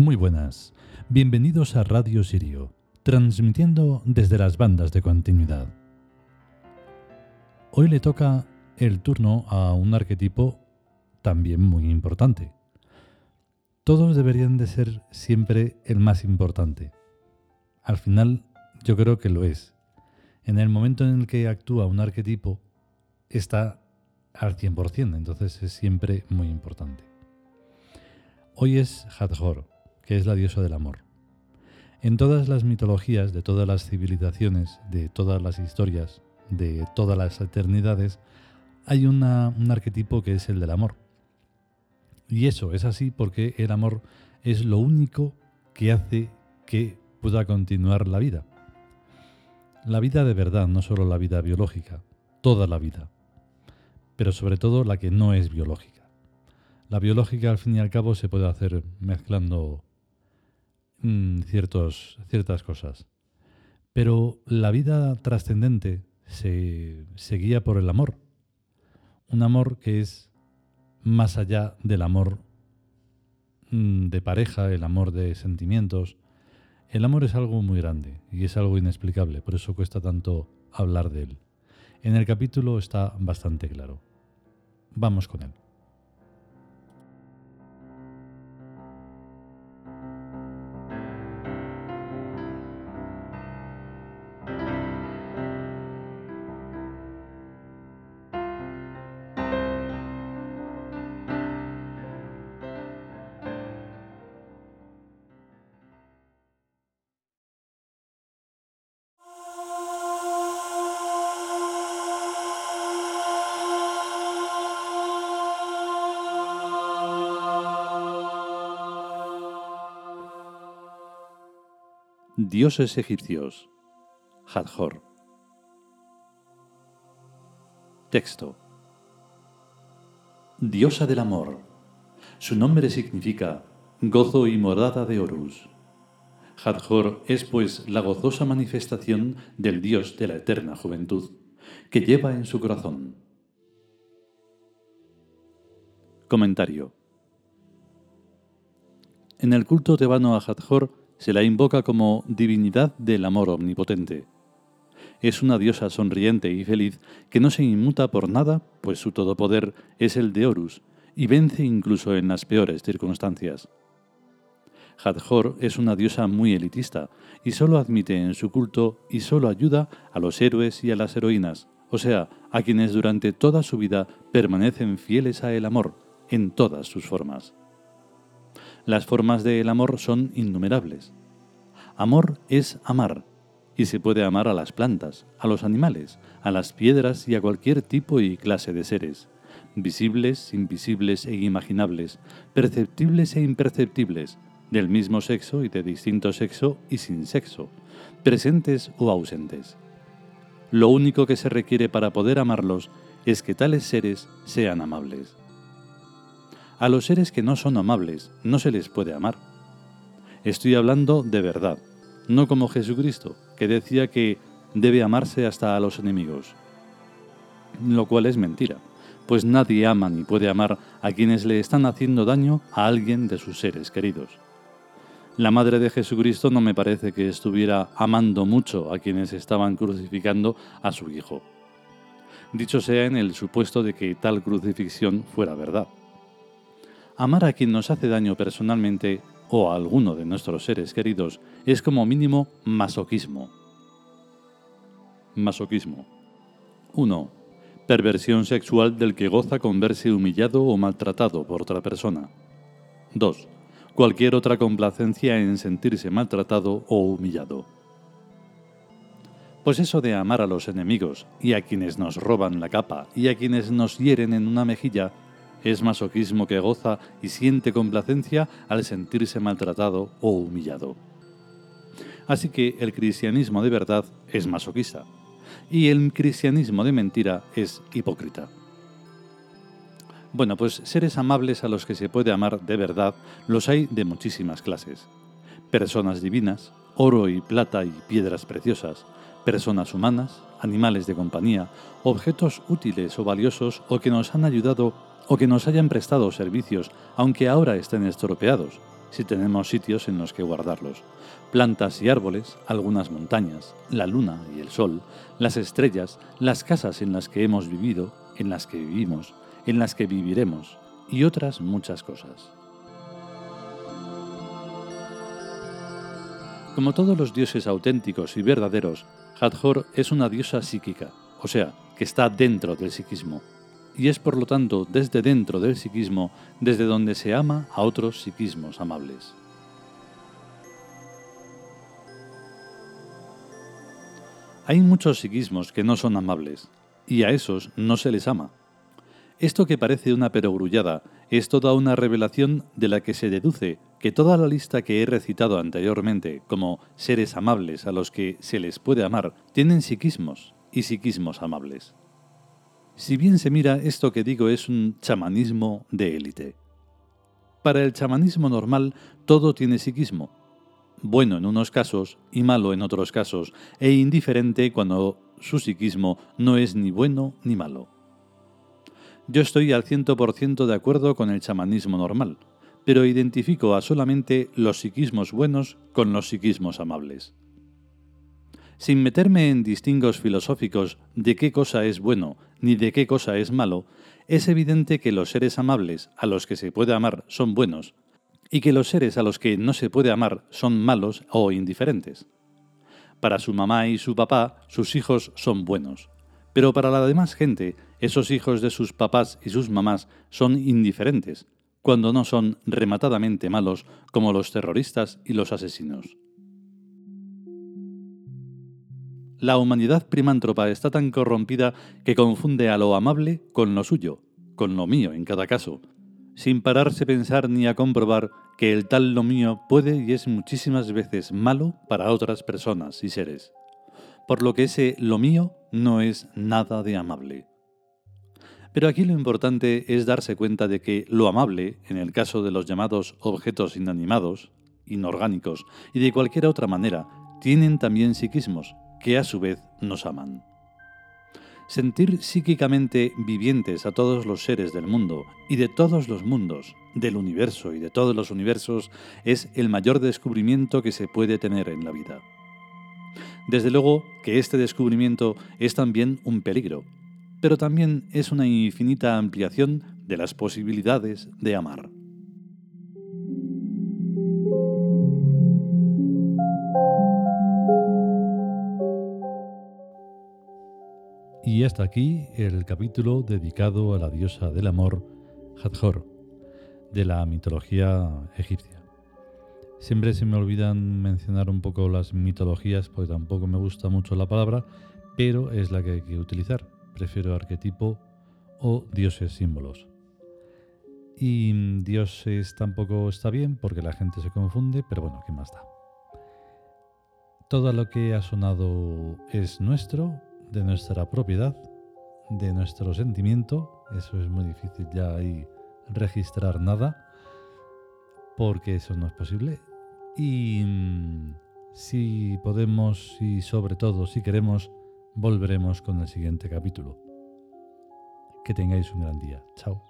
Muy buenas, bienvenidos a Radio Sirio, transmitiendo desde las bandas de continuidad. Hoy le toca el turno a un arquetipo también muy importante. Todos deberían de ser siempre el más importante. Al final, yo creo que lo es. En el momento en el que actúa un arquetipo, está al 100%, entonces es siempre muy importante. Hoy es Hathor, que es la diosa del amor. En todas las mitologías de todas las civilizaciones, de todas las historias, de todas las eternidades, hay un arquetipo que es el del amor. Y eso es así porque el amor es lo único que hace que pueda continuar la vida. La vida de verdad, no solo la vida biológica, toda la vida, pero sobre todo la que no es biológica. La biológica al fin y al cabo se puede hacer mezclando Mm, ciertas cosas. Pero la vida trascendente se, se guía por el amor. Un amor que es más allá del amor mm, de pareja, el amor de sentimientos. El amor es algo muy grande y es algo inexplicable, por eso cuesta tanto hablar de él. En el capítulo está bastante claro. Vamos con él. Dioses egipcios. Hathor. Texto. Diosa del amor. Su nombre significa gozo y morada de Horus. Hathor es pues la gozosa manifestación del dios de la eterna juventud, que lleva en su corazón. Comentario. En el culto tebano a Hathor se la invoca como divinidad del amor omnipotente. Es una diosa sonriente y feliz que no se inmuta por nada, pues su todopoder es el de Horus y vence incluso en las peores circunstancias. Hathor es una diosa muy elitista y solo admite en su culto y solo ayuda a los héroes y a las heroínas, o sea, a quienes durante toda su vida permanecen fieles a el amor en todas sus formas. Las formas del amor son innumerables. Amor es amar, y se puede amar a las plantas, a los animales, a las piedras y a cualquier tipo y clase de seres, visibles, invisibles e imaginables, perceptibles e imperceptibles, del mismo sexo y de distinto sexo y sin sexo, presentes o ausentes. Lo único que se requiere para poder amarlos es que tales seres sean amables. A los seres que no son amables no se les puede amar. Estoy hablando de verdad, no como Jesucristo, que decía que debe amarse hasta a los enemigos. Lo cual es mentira, pues nadie ama ni puede amar a quienes le están haciendo daño a alguien de sus seres queridos. La madre de Jesucristo no me parece que estuviera amando mucho a quienes estaban crucificando a su hijo. Dicho sea en el supuesto de que tal crucifixión fuera verdad. Amar a quien nos hace daño personalmente o a alguno de nuestros seres queridos es como mínimo masoquismo. Masoquismo. 1. Perversión sexual del que goza con verse humillado o maltratado por otra persona. 2. Cualquier otra complacencia en sentirse maltratado o humillado. Pues eso de amar a los enemigos y a quienes nos roban la capa y a quienes nos hieren en una mejilla es masoquismo que goza y siente complacencia al sentirse maltratado o humillado. Así que el cristianismo de verdad es masoquista y el cristianismo de mentira es hipócrita. Bueno, pues seres amables a los que se puede amar de verdad los hay de muchísimas clases. Personas divinas, oro y plata y piedras preciosas, personas humanas, animales de compañía, objetos útiles o valiosos o que nos han ayudado o que nos hayan prestado servicios, aunque ahora estén estropeados, si tenemos sitios en los que guardarlos. Plantas y árboles, algunas montañas, la luna y el sol, las estrellas, las casas en las que hemos vivido, en las que vivimos, en las que viviremos, y otras muchas cosas. Como todos los dioses auténticos y verdaderos, Hathor es una diosa psíquica, o sea, que está dentro del psiquismo, y es por lo tanto desde dentro del psiquismo desde donde se ama a otros psiquismos amables. Hay muchos psiquismos que no son amables, y a esos no se les ama. Esto que parece una perogrullada es toda una revelación de la que se deduce que toda la lista que he recitado anteriormente como seres amables a los que se les puede amar tienen psiquismos y psiquismos amables. Si bien se mira, esto que digo es un chamanismo de élite. Para el chamanismo normal todo tiene psiquismo, bueno en unos casos y malo en otros casos, e indiferente cuando su psiquismo no es ni bueno ni malo. Yo estoy al 100% de acuerdo con el chamanismo normal, pero identifico a solamente los psiquismos buenos con los psiquismos amables. Sin meterme en distingos filosóficos de qué cosa es bueno ni de qué cosa es malo, es evidente que los seres amables a los que se puede amar son buenos y que los seres a los que no se puede amar son malos o indiferentes. Para su mamá y su papá, sus hijos son buenos, pero para la demás gente, esos hijos de sus papás y sus mamás son indiferentes, cuando no son rematadamente malos como los terroristas y los asesinos. La humanidad primántropa está tan corrompida que confunde a lo amable con lo suyo, con lo mío en cada caso, sin pararse a pensar ni a comprobar que el tal lo mío puede y es muchísimas veces malo para otras personas y seres, por lo que ese lo mío no es nada de amable. Pero aquí lo importante es darse cuenta de que lo amable, en el caso de los llamados objetos inanimados, inorgánicos y de cualquier otra manera, tienen también psiquismos, que a su vez nos aman. Sentir psíquicamente vivientes a todos los seres del mundo y de todos los mundos, del universo y de todos los universos, es el mayor descubrimiento que se puede tener en la vida. Desde luego que este descubrimiento es también un peligro, pero también es una infinita ampliación de las posibilidades de amar. Y hasta aquí el capítulo dedicado a la diosa del amor, Hathor, de la mitología egipcia. Siempre se me olvidan mencionar un poco las mitologías, porque tampoco me gusta mucho la palabra, pero es la que hay que utilizar. Prefiero arquetipo o dioses símbolos. Y dioses tampoco está bien porque la gente se confunde, pero bueno, ¿qué más da? Todo lo que ha sonado es nuestro, de nuestra propiedad, de nuestro sentimiento. Eso es muy difícil ya ahí registrar nada, porque eso no es posible. Y mm, si podemos y sobre todo si queremos, volveremos con el siguiente capítulo. Que tengáis un gran día. Chao.